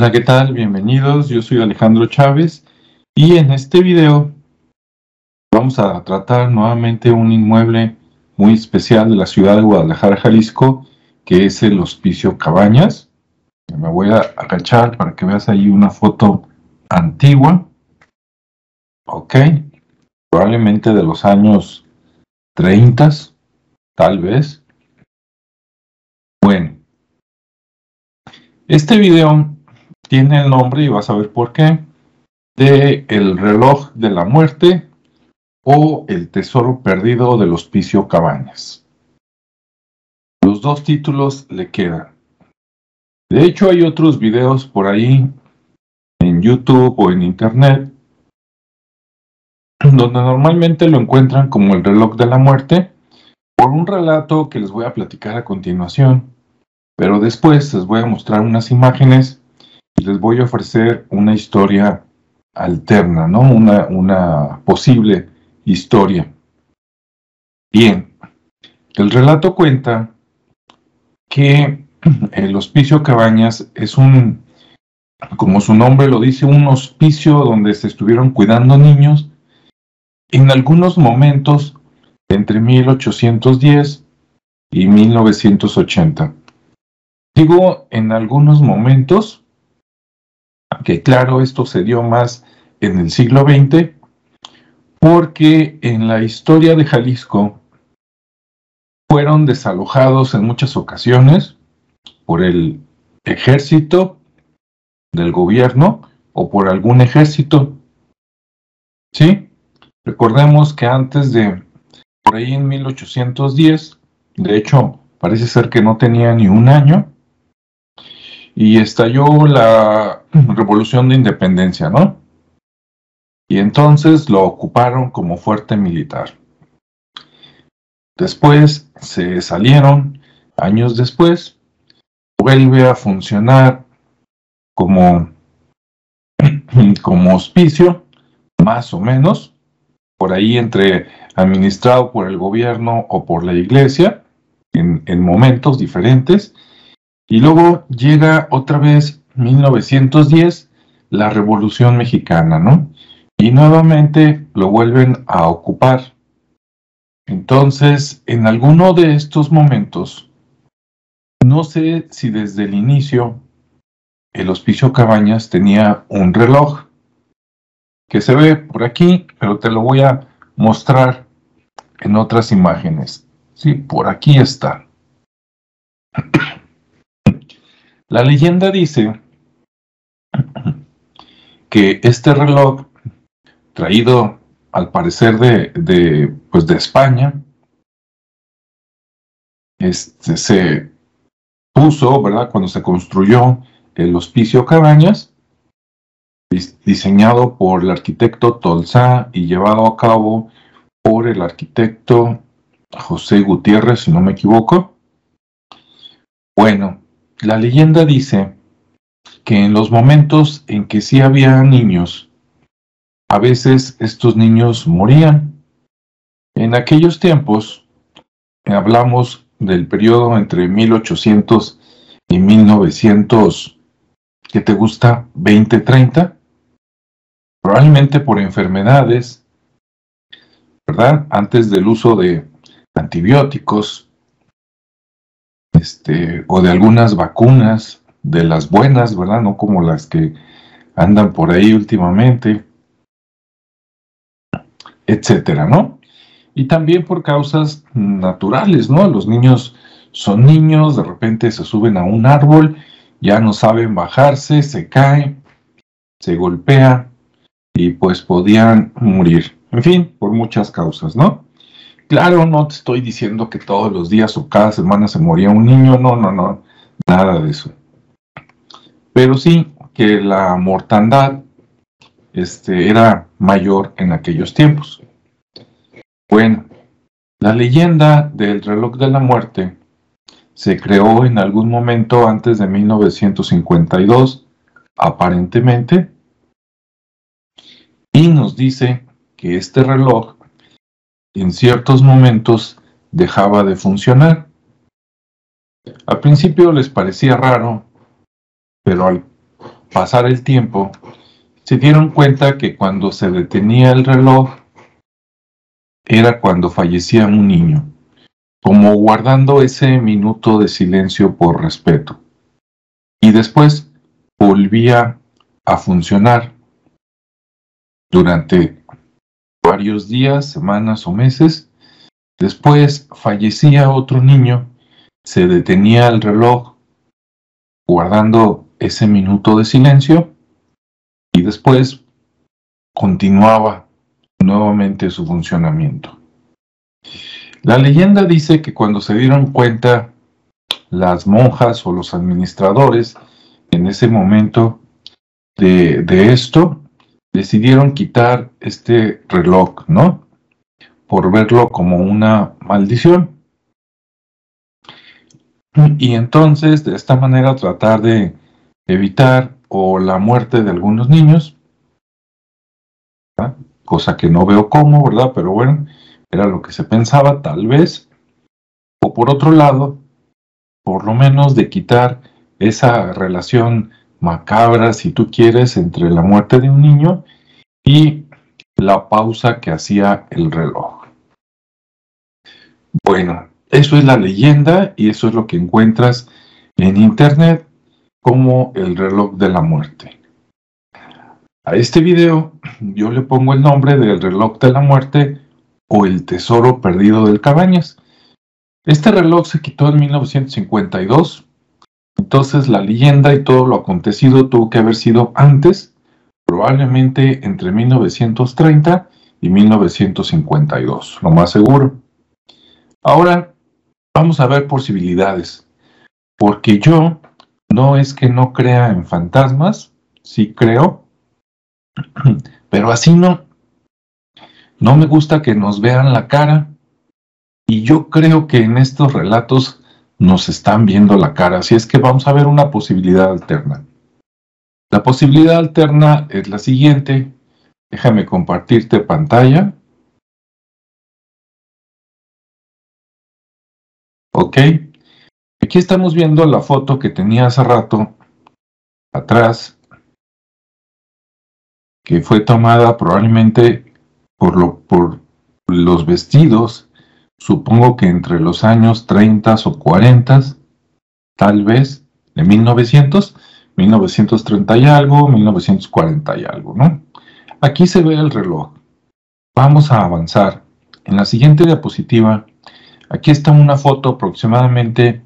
Hola, ¿qué tal? Bienvenidos, yo soy Alejandro Chávez y en este video vamos a tratar nuevamente un inmueble muy especial de la ciudad de Guadalajara, Jalisco, que es el Hospicio Cabañas. Me voy a agachar para que veas ahí una foto antigua. Ok, probablemente de los años 30, tal vez. Bueno, este video tiene el nombre, y vas a ver por qué, de El reloj de la muerte o El tesoro perdido del hospicio Cabañas. Los dos títulos le quedan. De hecho, hay otros videos por ahí en YouTube o en Internet donde normalmente lo encuentran como el reloj de la muerte por un relato que les voy a platicar a continuación. Pero después les voy a mostrar unas imágenes les voy a ofrecer una historia alterna, ¿no? Una, posible historia. Bien, el relato cuenta que el hospicio Cabañas es un, como su nombre lo dice, un hospicio donde se estuvieron cuidando niños en algunos momentos entre 1810 y 1980. Digo en algunos momentos, que claro, esto se dio más en el siglo XX, porque en la historia de Jalisco fueron desalojados en muchas ocasiones por el ejército del gobierno o por algún ejército. ¿Sí? Recordemos que antes de, por ahí en 1810, de hecho, parece ser que no tenía ni un año, y estalló la revolución de independencia, ¿no? Y entonces lo ocuparon como fuerte militar. Después se salieron, años después, vuelve a funcionar como, como hospicio, más o menos, por ahí entre administrado por el gobierno o por la iglesia, en, en momentos diferentes, y luego llega otra vez 1910, la Revolución Mexicana, ¿no? Y nuevamente lo vuelven a ocupar. Entonces, en alguno de estos momentos, no sé si desde el inicio el Hospicio Cabañas tenía un reloj que se ve por aquí, pero te lo voy a mostrar en otras imágenes. Sí, por aquí está. La leyenda dice que este reloj, traído al parecer de, pues de España, este, se puso, ¿verdad? Cuando se construyó el Hospicio Cabañas, diseñado por el arquitecto Tolzá y llevado a cabo por el arquitecto José Gutiérrez, si no me equivoco. Bueno, la leyenda dice que en los momentos en que sí había niños, a veces estos niños morían. En aquellos tiempos, hablamos del periodo entre 1800 y 1900, ¿qué te gusta? 2030, probablemente por enfermedades, ¿verdad? Antes del uso de antibióticos, este, o de algunas vacunas, de las buenas, ¿verdad? No como las que andan por ahí últimamente, etcétera, ¿no? Y también por causas naturales, ¿no? Los niños son niños, de repente se suben a un árbol, ya no saben bajarse, se caen, se golpean y pues podían morir. En fin, por muchas causas, ¿no? Claro, no te estoy diciendo que todos los días o cada semana se moría un niño, no, no, no, nada de eso. Pero sí que la mortandad este, era mayor en aquellos tiempos. Bueno, la leyenda del reloj de la muerte se creó en algún momento antes de 1952, aparentemente, y nos dice que este reloj en ciertos momentos dejaba de funcionar. Al principio les parecía raro, pero al pasar el tiempo, se dieron cuenta que cuando se detenía el reloj era cuando fallecía un niño, como guardando ese minuto de silencio por respeto. Y después volvía a funcionar durante varios días, semanas o meses. Después fallecía otro niño, se detenía el reloj guardando ese minuto de silencio y después continuaba nuevamente su funcionamiento. La leyenda dice que cuando se dieron cuenta las monjas o los administradores en ese momento de, de esto, decidieron quitar este reloj, ¿no? Por verlo como una maldición. Y entonces, de esta manera, tratar de evitar o la muerte de algunos niños, cosa que no veo cómo, ¿verdad? Pero bueno, era lo que se pensaba, tal vez. O por otro lado, por lo menos de quitar esa relación macabra, si tú quieres, entre la muerte de un niño y la pausa que hacía el reloj. Bueno, eso es la leyenda y eso es lo que encuentras en internet como el reloj de la muerte. A este video yo le pongo el nombre del reloj de la muerte o el tesoro perdido del Cabañas. Este reloj se quitó en 1952, entonces la leyenda y todo lo acontecido tuvo que haber sido antes, probablemente entre 1930 y 1952, lo más seguro. Ahora vamos a ver posibilidades, porque yo no es que no crea en fantasmas, sí creo, pero así no. No me gusta que nos vean la cara y yo creo que en estos relatos nos están viendo la cara, así es que vamos a ver una posibilidad alterna. La posibilidad alterna es la siguiente. Déjame compartirte pantalla. Ok. Aquí estamos viendo la foto que tenía hace rato atrás, que fue tomada probablemente por, por los vestidos, supongo que entre los años 30 o 40, tal vez, de 1900, 1930 y algo, 1940 y algo, ¿no? Aquí se ve el reloj. Vamos a avanzar. En la siguiente diapositiva, aquí está una foto aproximadamente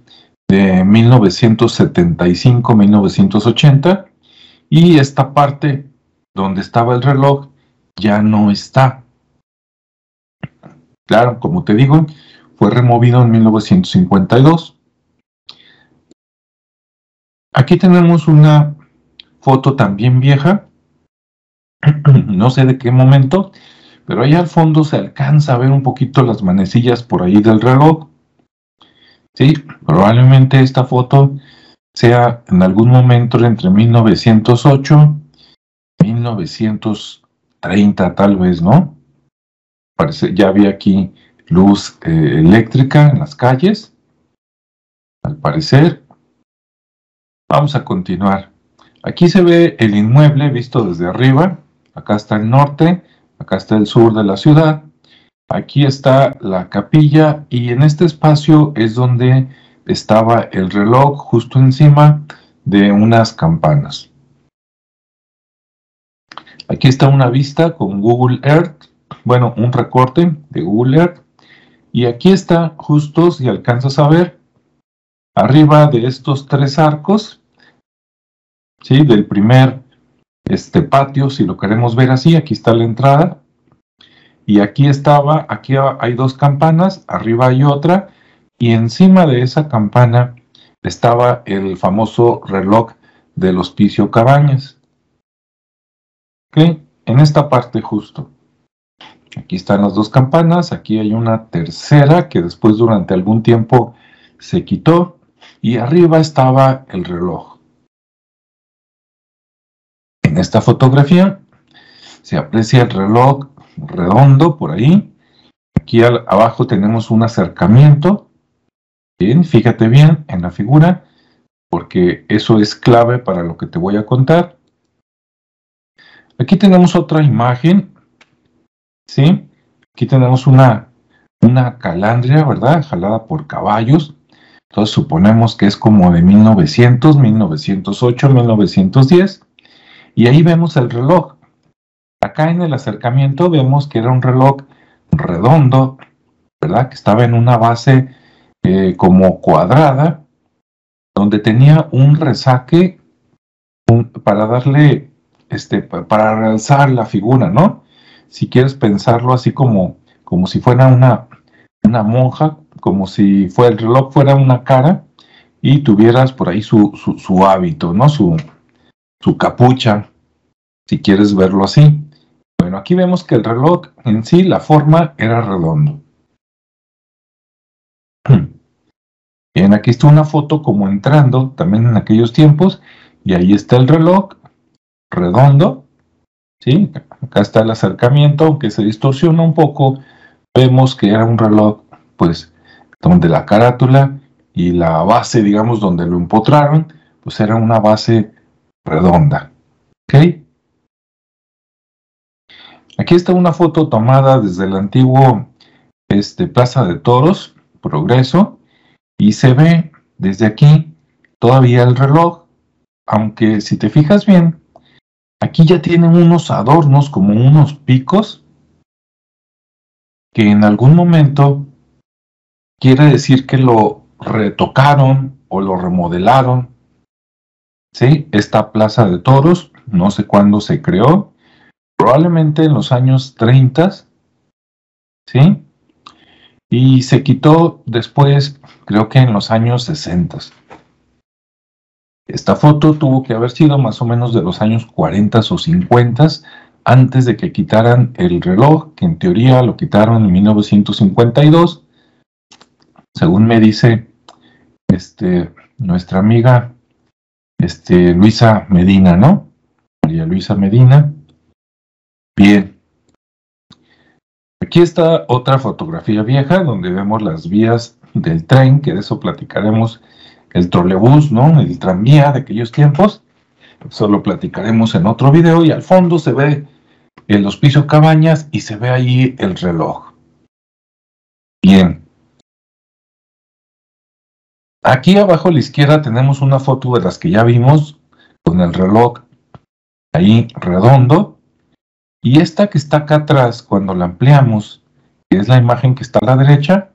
de 1975-1980 y esta parte donde estaba el reloj ya no está. Claro, como te digo, fue removido en 1952. Aquí tenemos una foto también vieja, no sé de qué momento, pero ahí al fondo se alcanza a ver un poquito las manecillas por ahí del reloj. Sí, probablemente esta foto sea en algún momento entre 1908 y 1930 tal vez, ¿no? Parece, ya había aquí luz eh, eléctrica en las calles, al parecer. Vamos a continuar. Aquí se ve el inmueble visto desde arriba. Acá está el norte, acá está el sur de la ciudad. Aquí está la capilla y en este espacio es donde estaba el reloj justo encima de unas campanas. Aquí está una vista con Google Earth, bueno, un recorte de Google. Y aquí está justo, si alcanzas a ver, arriba de estos tres arcos, ¿sí? Del primer este patio, si lo queremos ver así, aquí está la entrada, y aquí estaba, aquí hay dos campanas, arriba hay otra, y encima de esa campana estaba el famoso reloj del hospicio Cabañas. ¿Ok? En esta parte justo. Aquí están las dos campanas, aquí hay una tercera que después durante algún tiempo se quitó y arriba estaba el reloj. En esta fotografía se aprecia el reloj redondo por ahí. Aquí abajo tenemos un acercamiento. Bien, fíjate bien en la figura. porque eso es clave para lo que te voy a contar. Aquí tenemos otra imagen, ¿sí? Aquí tenemos una, una calandria, ¿verdad? Jalada por caballos. Entonces suponemos que es como de 1900, 1908, 1910. Y ahí vemos el reloj. Acá en el acercamiento vemos que era un reloj redondo, ¿verdad? Que estaba en una base eh, como cuadrada, donde tenía un resaque para darle, este, para realzar la figura, ¿no? Si quieres pensarlo así como, como si fuera una, una monja, como si fuera, el reloj fuera una cara y tuvieras por ahí su, su, hábito, ¿no? Su, su capucha, si quieres verlo así. Bueno, aquí vemos que el reloj en sí, la forma era redondo. Bien, aquí está una foto como entrando también en aquellos tiempos y ahí está el reloj redondo, ¿sí? Acá está el acercamiento, aunque se distorsiona un poco, vemos que era un reloj, pues, donde la carátula y la base, digamos, donde lo empotraron, pues era una base redonda, ¿ok? Aquí está una foto tomada desde el antiguo este, Plaza de Toros, Progreso, y se ve desde aquí todavía el reloj, aunque si te fijas bien, aquí ya tienen unos adornos como unos picos que en algún momento quiere decir que lo retocaron o lo remodelaron. ¿Sí? Esta plaza de toros, no sé cuándo se creó, probablemente en los años 30, ¿sí? Y se quitó después, creo que en los años 60. Esta foto tuvo que haber sido más o menos de los años 40 o 50, antes de que quitaran el reloj, que en teoría lo quitaron en 1952, según me dice este, nuestra amiga este, Luisa Medina, ¿no? María Luisa Medina. Bien, Aquí está otra fotografía vieja donde vemos las vías del tren, que de eso platicaremos, el trolebús, ¿no? El tranvía de aquellos tiempos. Eso lo platicaremos en otro video y al fondo se ve el hospicio Cabañas y se ve ahí el reloj. Bien. Aquí abajo a la izquierda tenemos una foto de las que ya vimos con el reloj ahí redondo y esta que está acá atrás, cuando la ampliamos, que es la imagen que está a la derecha,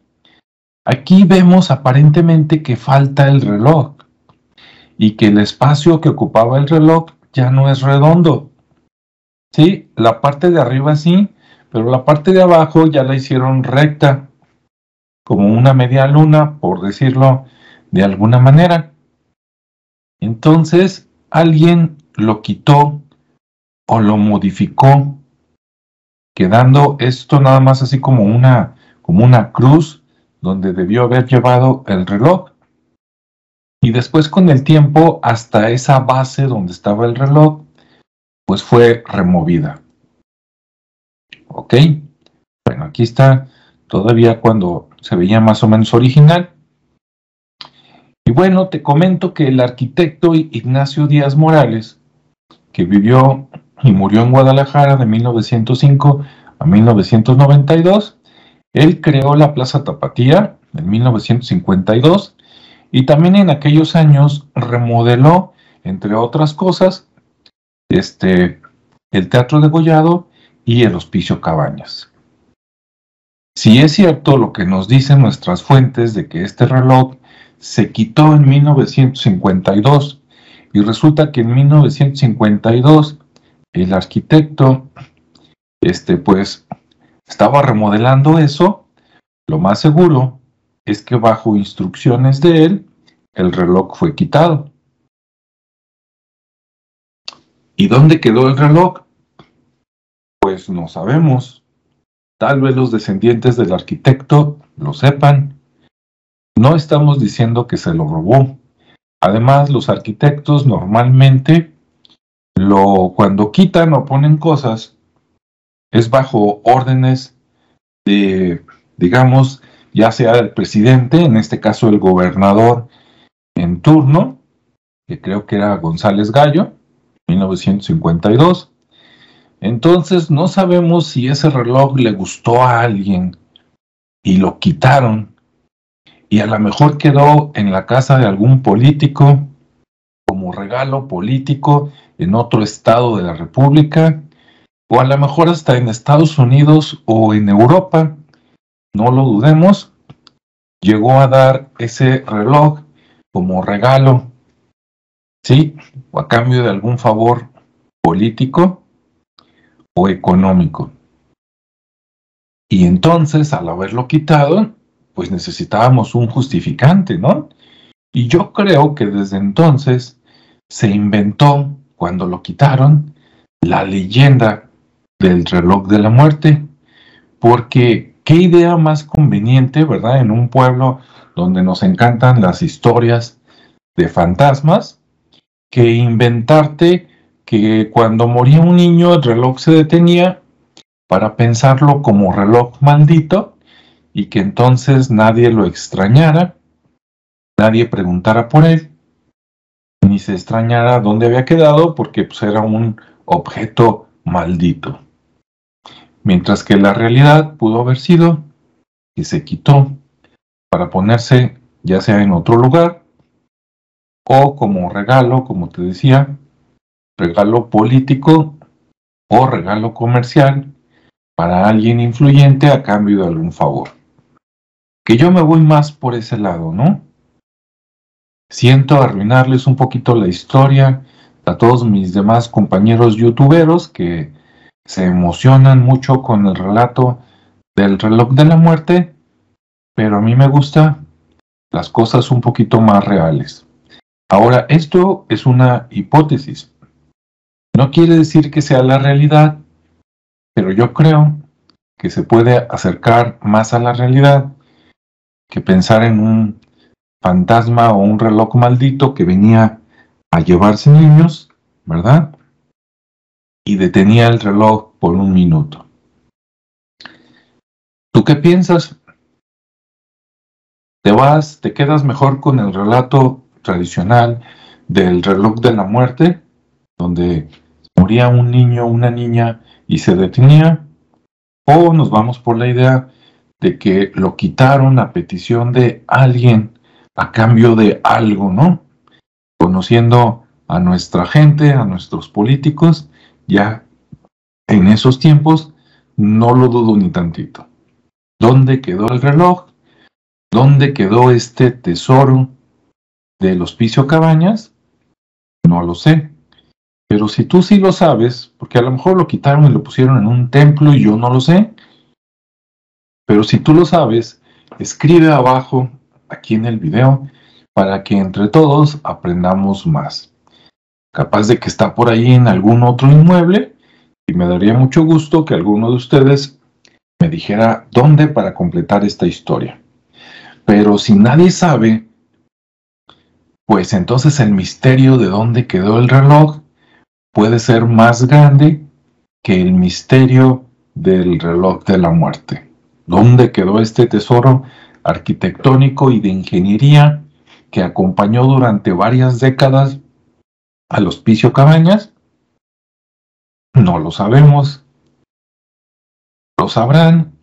aquí vemos aparentemente que falta el reloj y que el espacio que ocupaba el reloj ya no es redondo. Sí, la parte de arriba sí, pero la parte de abajo ya la hicieron recta, como una media luna, por decirlo de alguna manera. Entonces, alguien lo quitó o lo modificó quedando esto nada más así como una, como una cruz donde debió haber llevado el reloj. Y después con el tiempo hasta esa base donde estaba el reloj, pues fue removida. ¿Ok? Bueno, aquí está todavía cuando se veía más o menos original. Y bueno, te comento que el arquitecto Ignacio Díaz Morales, que vivió y murió en Guadalajara de 1905 a 1992. Él creó la Plaza Tapatía en 1952 y también en aquellos años remodeló, entre otras cosas, este, el Teatro de Gollado y el Hospicio Cabañas. Si es cierto lo que nos dicen nuestras fuentes de que este reloj se quitó en 1952 y resulta que en 1952 el arquitecto, este, pues, estaba remodelando eso, lo más seguro es que bajo instrucciones de él, el reloj fue quitado. ¿Y dónde quedó el reloj? Pues no sabemos. Tal vez los descendientes del arquitecto lo sepan. No estamos diciendo que se lo robó. Además, los arquitectos normalmente lo, cuando quitan o ponen cosas, es bajo órdenes de, digamos, ya sea el presidente, en este caso el gobernador en turno, que creo que era González Gallo, 1952. Entonces no sabemos si ese reloj le gustó a alguien y lo quitaron y a lo mejor quedó en la casa de algún político como regalo político en otro estado de la República o a lo mejor hasta en Estados Unidos o en Europa, no lo dudemos, llegó a dar ese reloj como regalo, ¿sí? O a cambio de algún favor político o económico. Y entonces, al haberlo quitado, pues necesitábamos un justificante, ¿no? Y yo creo que desde entonces se inventó, cuando lo quitaron, la leyenda del reloj de la muerte, porque qué idea más conveniente, ¿verdad? En un pueblo donde nos encantan las historias de fantasmas, que inventarte que cuando moría un niño el reloj se detenía para pensarlo como reloj maldito y que entonces nadie lo extrañara, nadie preguntara por él, ni se extrañara dónde había quedado porque pues, era un objeto maldito. Mientras que la realidad pudo haber sido que se quitó para ponerse ya sea en otro lugar o como regalo, como te decía, regalo político o regalo comercial para alguien influyente a cambio de algún favor. Que yo me voy más por ese lado, ¿no? Siento arruinarles un poquito la historia a todos mis demás compañeros youtuberos que se emocionan mucho con el relato del reloj de la muerte, pero a mí me gusta las cosas un poquito más reales. Ahora, esto es una hipótesis. No quiere decir que sea la realidad, pero yo creo que se puede acercar más a la realidad que pensar en un fantasma o un reloj maldito que venía a llevarse niños, ¿verdad? Y detenía el reloj por un minuto. ¿Tú qué piensas? ¿Te vas, te quedas mejor con el relato tradicional del reloj de la muerte, donde moría un niño, una niña y se detenía, o nos vamos por la idea de que lo quitaron a petición de alguien a cambio de algo, ¿no? Conociendo a nuestra gente, a nuestros políticos, ya en esos tiempos, no lo dudo ni tantito. ¿Dónde quedó el reloj? ¿Dónde quedó este tesoro del hospicio Cabañas? No lo sé. Pero si tú sí lo sabes, porque a lo mejor lo quitaron y lo pusieron en un templo y yo no lo sé, pero si tú lo sabes, escribe abajo, aquí en el video, para que entre todos aprendamos más. Capaz de que está por ahí en algún otro inmueble y me daría mucho gusto que alguno de ustedes me dijera dónde para completar esta historia. Pero si nadie sabe, pues entonces el misterio de dónde quedó el reloj puede ser más grande que el misterio del reloj de la muerte. ¿Dónde quedó este tesoro arquitectónico y de ingeniería que acompañó durante varias décadas al hospicio Cabañas? No lo sabemos. Lo sabrán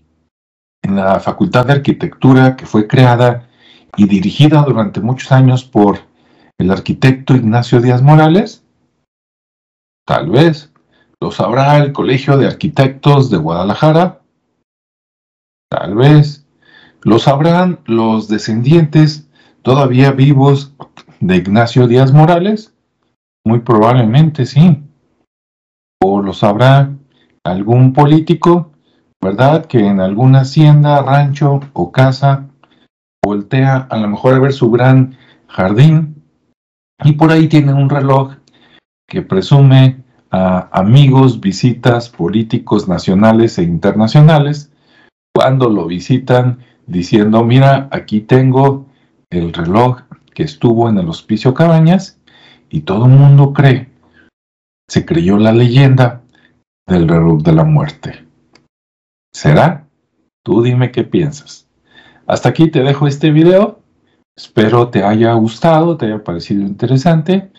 en la Facultad de Arquitectura que fue creada y dirigida durante muchos años por el arquitecto Ignacio Díaz Morales Tal vez lo sabrá el Colegio de Arquitectos de Guadalajara. Tal vez lo sabrán los descendientes todavía vivos de Ignacio Díaz Morales. Muy probablemente sí. O lo sabrá algún político, ¿verdad? Que en alguna hacienda, rancho o casa voltea a lo mejor a ver su gran jardín y por ahí tiene un reloj que presume a amigos, visitas, políticos nacionales e internacionales, cuando lo visitan diciendo, mira, aquí tengo el reloj que estuvo en el hospicio Cabañas y todo el mundo cree, se creyó la leyenda del reloj de la muerte. ¿Será? Tú dime qué piensas. Hasta aquí te dejo este video. Espero te haya gustado, te haya parecido interesante.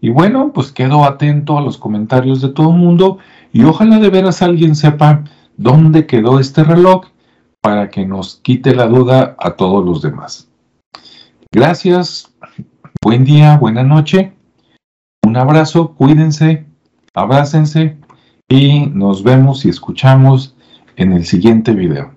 Y bueno, pues quedo atento a los comentarios de todo el mundo y ojalá de veras alguien sepa dónde quedó este reloj para que nos quite la duda a todos los demás. Gracias, buen día, buena noche un abrazo, cuídense, abrácense y nos vemos y escuchamos en el siguiente video.